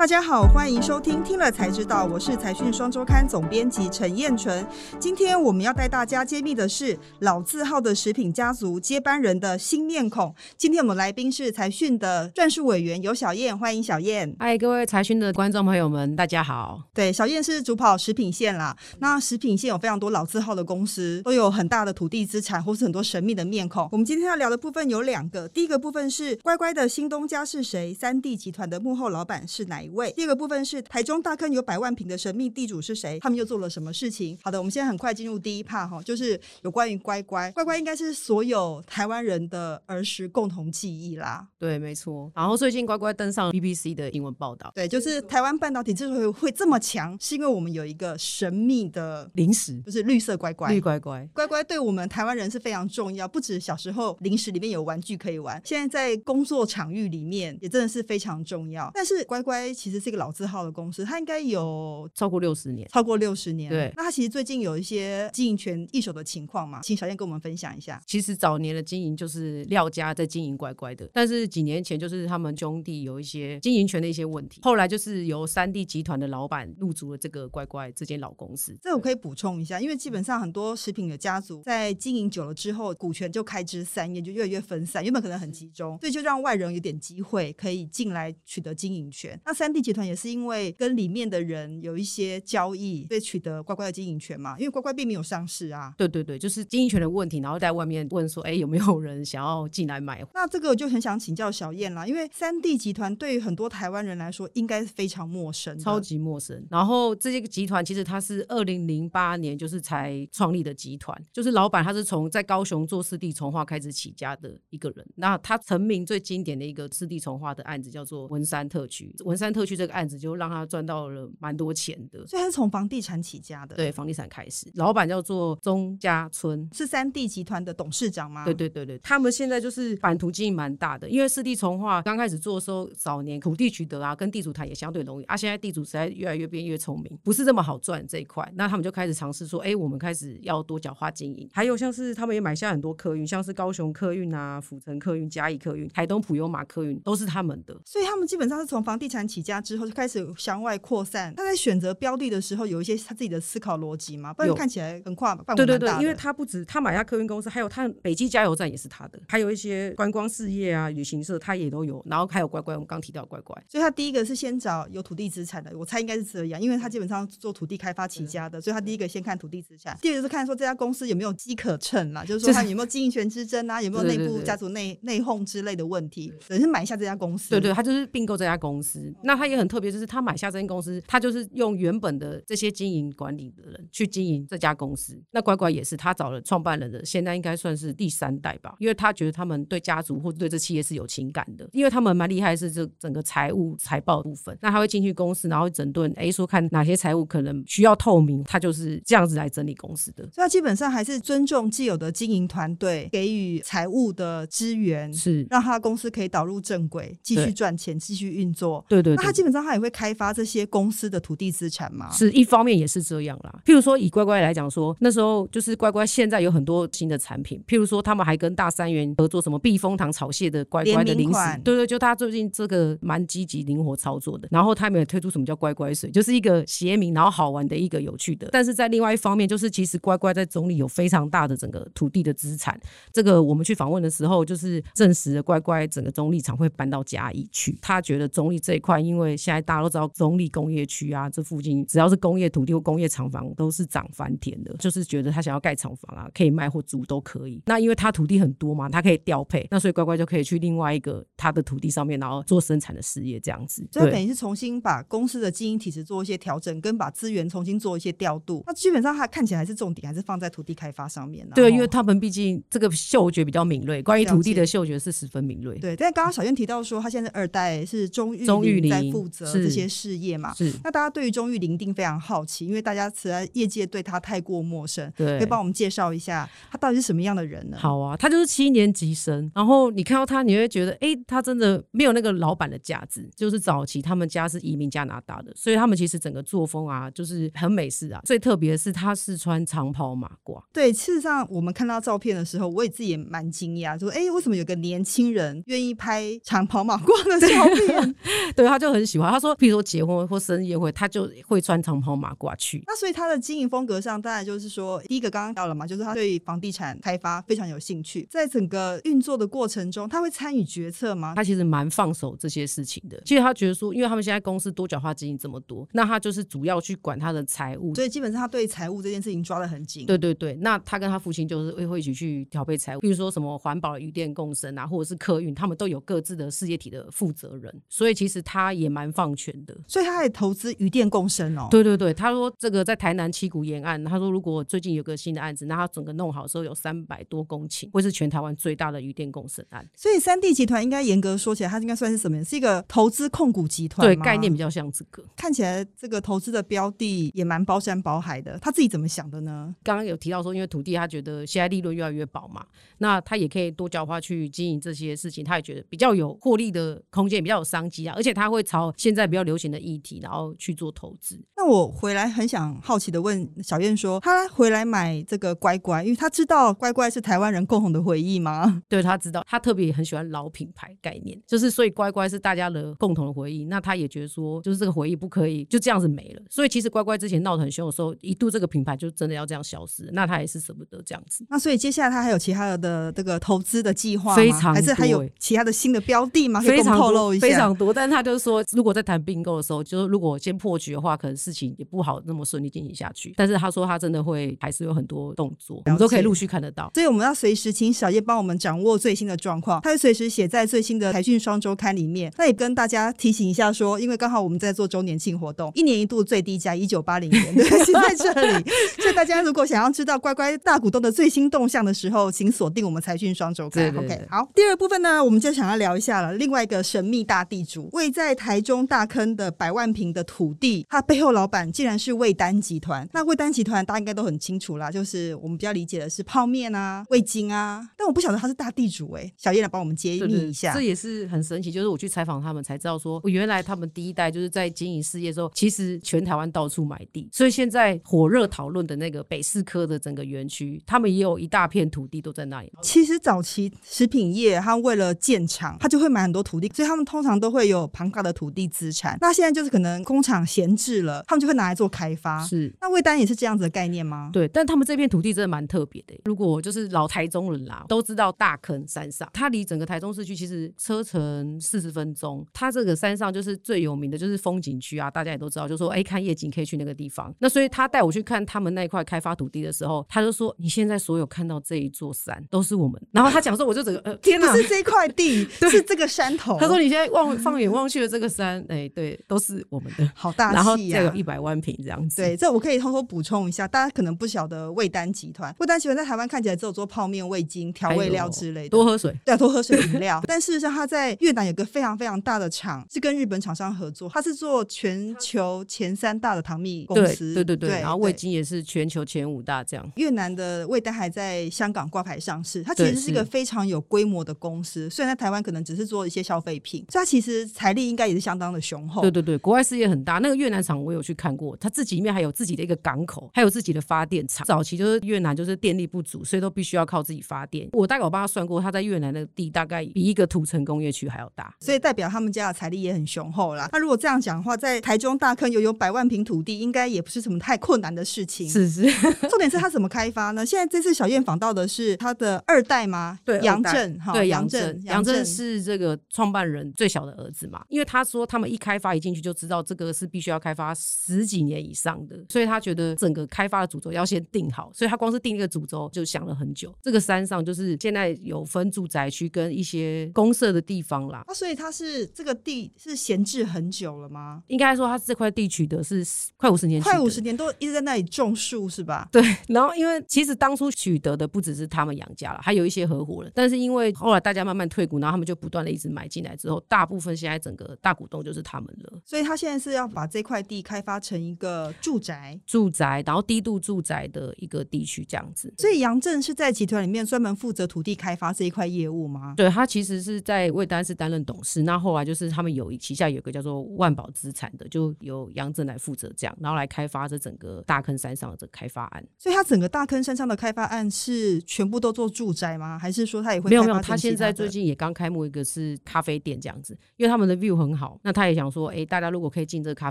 大家好，欢迎收听《听了才知道》，我是财讯双周刊总编辑陈燕纯。今天我们要带大家揭秘的是老字号的食品家族接班人的新面孔。今天我们来宾是财讯的撰述委员游小燕，欢迎小燕。嗨，各位财讯的观众朋友们，大家好。对，小燕是主跑食品线啦。那食品线有非常多老字号的公司，都有很大的土地资产，或是很多神秘的面孔。我们今天要聊的部分有两个，第一个部分是乖乖的新东家是谁？三 D 集团的幕后老板是哪一位？第二个部分是台中大坑有百万坪的神秘地主是谁？他们又做了什么事情？好的，我们现在很快进入第一 part 哈，就是有关于乖乖。乖乖应该是所有台湾人的儿时共同记忆啦。对，没错。然后最近乖乖登上 BBC 的英文报道。对，就是台湾半导体之所以会这么强，是因为我们有一个神秘的零食，就是绿色乖乖。绿乖乖，乖乖对我们台湾人是非常重要。不止小时候零食里面有玩具可以玩，现在在工作场域里面也真的是非常重要。但是乖乖其实是一个。老字号的公司，它应该有超过六十年，超过六十年。对，那它其实最近有一些经营权易手的情况嘛，请小燕跟我们分享一下。其实早年的经营就是廖家在经营乖乖的，但是几年前就是他们兄弟有一些经营权的一些问题，后来就是由三 D 集团的老板入主了这个乖乖这间老公司。这我可以补充一下，因为基本上很多食品的家族在经营久了之后，股权就开枝散叶，就越来越分散，原本可能很集中，所以就让外人有点机会可以进来取得经营权。那三地集团也是因为跟里面的人有一些交易，被取得乖乖的经营权嘛？因为乖乖并没有上市啊。对对对，就是经营权的问题，然后在外面问说，哎，有没有人想要进来买？那这个我就很想请教小燕啦，因为三地集团对于很多台湾人来说，应该是非常陌生，超级陌生。然后这些个集团其实它是二零零八年就是才创立的集团，就是老板他是从在高雄做四地重化开始起家的一个人。那他成名最经典的一个四地重化的案子叫做文山特区，文山特区这个案子就让他赚。到了蛮多钱的，所以他是从房地产起家的。对，房地产开始，老板叫做钟家村，是三地集团的董事长吗？对对对对，他们现在就是版图经营蛮大的，因为四地重划刚开始做的时候，早年土地取得啊，跟地主谈也相对容易啊。现在地主实在越来越变越聪明，不是这么好赚这一块，那他们就开始尝试说，哎，我们开始要多角化经营。还有像是他们也买下很多客运，像是高雄客运啊、府城客运、嘉义客运、台东普悠玛客运，都是他们的。所以他们基本上是从房地产起家之后就开始向外扩散。他在选择标的的时候，有一些他自己的思考逻辑嘛？不然看起来很跨，对对对，因为他不止他买下客运公司，还有他北极加油站也是他的，还有一些观光事业啊、旅行社他也都有，然后还有乖乖，我们刚提到乖乖，所以他第一个是先找有土地资产的，我猜应该是这样，因为他基本上做土地开发起家的，所以他第一个先看土地资产，第二个是看说这家公司有没有机可乘啦，就是说他有没有经营权之争啊，有没有内部家族内内讧之类的问题，等于是买下这家公司，对对，他就是并购这家公司，那他也很特别，就是他买下这间公司，他就是用原本的这些经营管理的人去经营这家公司，那乖乖也是他找了创办人的，现在应该算是第三代吧，因为他觉得他们对家族或者对这企业是有情感的，因为他们蛮厉害，是这整个财务财报部分，那他会进去公司，然后整顿，哎，说看哪些财务可能需要透明，他就是这样子来整理公司的。所以他基本上还是尊重既有的经营团队，给予财务的资源，是让他公司可以导入正轨，继续赚钱，继续运作。对对，对，那他基本上他也会开发这些公司的土地资产嘛？是一方面也是这样啦，譬如说以乖乖来讲说，那时候就是乖乖现在有很多新的产品，譬如说他们还跟大三元合作什么避风塘炒蟹的乖乖的零食，对对，就他最近这个蛮积极灵活操作的。然后他们也推出什么叫乖乖水，就是一个谐名，然后好玩的一个有趣的。但是在另外一方面，就是其实乖乖在中坜有非常大的整个土地的资产。这个我们去访问的时候，就是证实了乖乖整个中立厂会搬到嘉义去。他觉得中立这一块，因为现在大家都知道中立工业区啊，这附近只要是工业土地或工业厂房都是涨翻天的，就是觉得他想要盖厂房啊，可以卖或租都可以。那因为他土地很多嘛，他可以调配，那所以乖乖就可以去另外一个他的土地上面，然后做生产的事业这样子。所以等于是重新把公司的经营体制做一些调整，跟把资源重新做一些调度。那基本上他看起来还是重点还是放在土地开发上面呢。对，因为他们毕竟这个嗅觉比较敏锐，关于土地的嗅觉是十分敏锐。对，但刚刚小燕提到说，他现在二代是中玉麟在负责这些事业嘛？是。那大家对于钟玉林一定非常好奇，因为大家实在业界对他太过陌生，对，可以帮我们介绍一下他到底是什么样的人呢？好啊，他就是七年级生，然后你看到他，你会觉得，哎，他真的没有那个老板的架子。就是早期他们家是移民加拿大的，所以他们其实整个作风啊，就是很美式啊。最特别的是，他是穿长袍马褂。对，事实上我们看到照片的时候，我也自己也蛮惊讶，说，哎，为什么有个年轻人愿意拍长袍马褂的照片？对，他就就很喜欢。他说，譬如说结婚或生日宴会，他就会穿长袍马褂去。那所以他的经营风格上，当然就是说，第一个刚刚到了嘛，就是他对房地产开发非常有兴趣。在整个运作的过程中，他会参与决策吗？他其实蛮放手这些事情的。其实他觉得说，因为他们现在公司多角化经营这么多，那他就是主要去管他的财务，所以基本上他对财务这件事情抓得很紧。对对对，那他跟他父亲就是会会一起去调配财务，比如说什么环保、渔电共生啊，或者是客运，他们都有各自的事业体的负责人，所以其实他也蛮放权的。所以他也投资渔电共生哦。对对对，他说这个在台南七股沿岸，他说如果最近有个新的案子，那他整个弄好之后有三百多公顷，会是全台湾最大的渔电共生案。所以三地集团应该严格说起来，它应该算是什么？是一个投资控股集团。对，概念比较像这个。看起来这个投资的标的也蛮包山包海的。他自己怎么想的呢？刚刚有提到说，因为土地他觉得现在利润越来越薄嘛，那他也可以多角化去经营这些事情，他也觉得比较有获利的空间，比较有商机啊。而且他会朝现在比较流行的议题，然后去做投资。那我回来很想好奇的问小燕说，他回来买这个乖乖，因为他知道乖乖是台湾人共同的回忆吗？对，他知道，他特别很喜欢老品牌概念，就是所以乖乖是大家的共同的回忆。那他也觉得说，就是这个回忆不可以就这样子没了。所以其实乖乖之前闹得很凶的时候，一度这个品牌就真的要这样消失，那他也是舍不得这样子。那所以接下来他还有其他的这个投资的计划吗？非常，还是还有其他的新的标的吗？非常透露一下，非常多。但是他就是说，如果在谈并购的时候，就是如果先破局的话，可能事情也不好那么顺利进行下去。但是他说他真的会还是有很多动作，我们都可以陆续看得到。所以我们要随时请小叶帮我们掌握最新的状况，他会随时写在最新的财讯双周刊里面。那也跟大家提醒一下说，因为刚好我们在做周年庆活动，一年一度最低价一九八零 年，对，是在这里。所以大家如果想要知道乖乖大股东的最新动向的时候，请锁定我们财讯双周刊。OK，好，第二部分呢，我们就想要聊一下了。另外一个神秘大地主，位在台中大坑的百万平的土地，它背后老板竟然是味丹集团。那味丹集团大家应该都很清楚啦，就是我们比较理解的是泡面啊、味精啊，但我不晓得他是大地主哎、欸。小叶来帮我们揭秘一下，这也是很神奇。就是我去采访他们才知道说，原来他们第一代就是在经营事业的时候，其实全台湾到处买地，所以现在火热讨论的那个北四科的整个园区，他们也有一大片土地都在那里。其实早期食品业，他为了建厂，他就会买很多土地，所以他们通常都会有庞大的土地资产。那现在就是可能工厂闲置了，他们就会拿来做开发。是，那魏丹也是这样子的概念吗？对，但他们这片土地真的蛮特别的。如果就是老台中人啦，都知道大坑山上，它离整个台中市区其实车程四十分钟。它这个山上就是最有名的就是风景区啊，大家也都知道，就说哎，看夜景可以去那个地方。那所以他带我去看他们那一块开发土地的时候，他就说：“你现在所有看到这一座山都是我们。”然后他讲说：“我就整个呃，天哪，不是这块地，是这个山头。”他说：“你现在望放眼望去的这个山，哎，对，都是我们的，好大气啊！然后再有一百万瓶这样子。”对，这我可以偷偷补充一下，大家可能不晓得味丹集团。味丹集团在台湾看起来只有做泡面、味精、调味料之类的，多喝水，对，多喝水饮料。但事实上，他在越南有个非常非常大的厂，是跟日本厂商合作，他是做全球前三大的糖蜜公司，对对对对，然后味精也是全球前五大这样。越南的味丹还在香港挂牌上市，它其实是一个非常有规模的公司。虽然在台湾可能只是做一些消费品，所以它其实财力应该也是相当的雄厚。对对对，国外事业很大。那个越南厂我有去看过，它自己里面还有自己的一个港口，还有自己的发电厂。早期就是越南就是电力不足，所以都必须要靠自己发电。我大概我帮他算过，他在越南的地大概比一个土城工业区还要大，所以代表他们家的财力也很雄厚啦。那如果这样讲的话，在台中大坑又有百万平土地，应该也不是什么太困难的事情。是是，重点是他怎么开发呢？现在这次小燕访到的是他的二代吗？对，杨震哈，对杨震，杨震是这个创办人最小的儿子嘛。因为他说他们一开发一进去就知道这个是必须要开发十几年以上的，所以他觉得整个开发的主轴要先定好，所以他光是定一个主轴就想了很久。这个山上就是现在有分住宅区跟一些公社的地方啦。啊，所以它是这个地是闲置很久了吗？应该说他这块地取得是快五十年，快五十年都一直在那里种树是吧？对。然后因为其实当初取得的不只是他们杨家了，还有一些合伙人。但是因为后来大家慢慢退股，然后他们就不断的一直买进来之后，大部分现在整个大股东就是他们了。所以他现在是要把这块地开发成一个住宅，住宅，然后低度住宅的一个地区这样子。所以杨震是在集团里面专门负责土地开发这一块业务吗？对，他其实是在魏丹是担任董事，那后来就是他们有旗下有个叫做万宝资产的，就由杨震来负责这样，然后来开发这整个大坑山上的这个开发案。所以他整个大坑山上的开发案是全部都做住宅吗？还是说他也会？没有没有，他现在最近也刚开幕一个是咖啡店这样子，因为他们的 view 很好。好。那他也想说，哎，大家如果可以进这个咖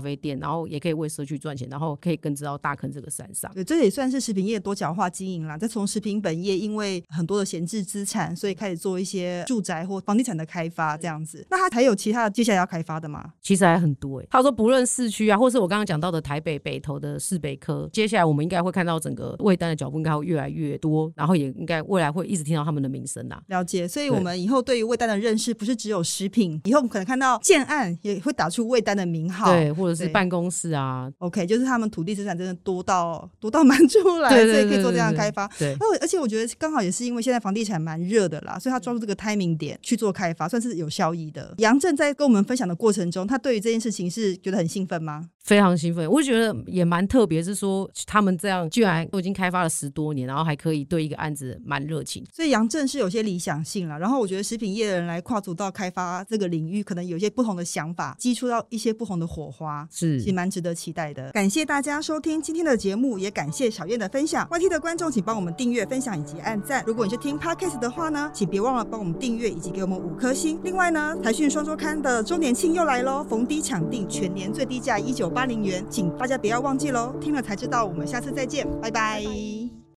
啡店，然后也可以为社区赚钱，然后可以更知道大坑这个山上。对，这也算是食品业多角化经营啦。再从食品本业，因为很多的闲置资产，所以开始做一些住宅或房地产的开发这样子。那他还有其他的接下来要开发的吗？其实还很多哎。他说，不论市区啊，或是我刚刚讲到的台北北投的市北科，接下来我们应该会看到整个味丹的脚步应该会越来越多，然后也应该未来会一直听到他们的名声啦。了解，所以我们以后对于味丹的认识不是只有食品，以后我们可能看到建案也会打出魏丹的名号，对，或者是办公室啊。OK，就是他们土地资产真的多到 多到蛮出来，所以可以做这样的开发。对，而而且我觉得刚好也是因为现在房地产蛮热的啦，所以他抓住这个 timing 点去做开发，算是有效益的。杨正在跟我们分享的过程中，他对于这件事情是觉得很兴奋吗？非常兴奋，我觉得也蛮特别，是说他们这样居然都已经开发了十多年，然后还可以对一个案子蛮热情。所以杨正是有些理想性了。然后我觉得食品业的人来跨足到开发这个领域，可能有一些不同的想法，激出到一些不同的火花，是也蛮值得期待的。感谢大家收听今天的节目，也感谢小燕的分享。YT 的观众请帮我们订阅、分享以及按赞。如果你是听 Podcast 的话呢，请别忘了帮我们订阅以及给我们五颗星。另外呢，财讯双周刊的周年庆又来喽，逢低抢定，全年最低价一九八零元，请。大家不要忘记喽！听了才知道。我们下次再见，拜拜。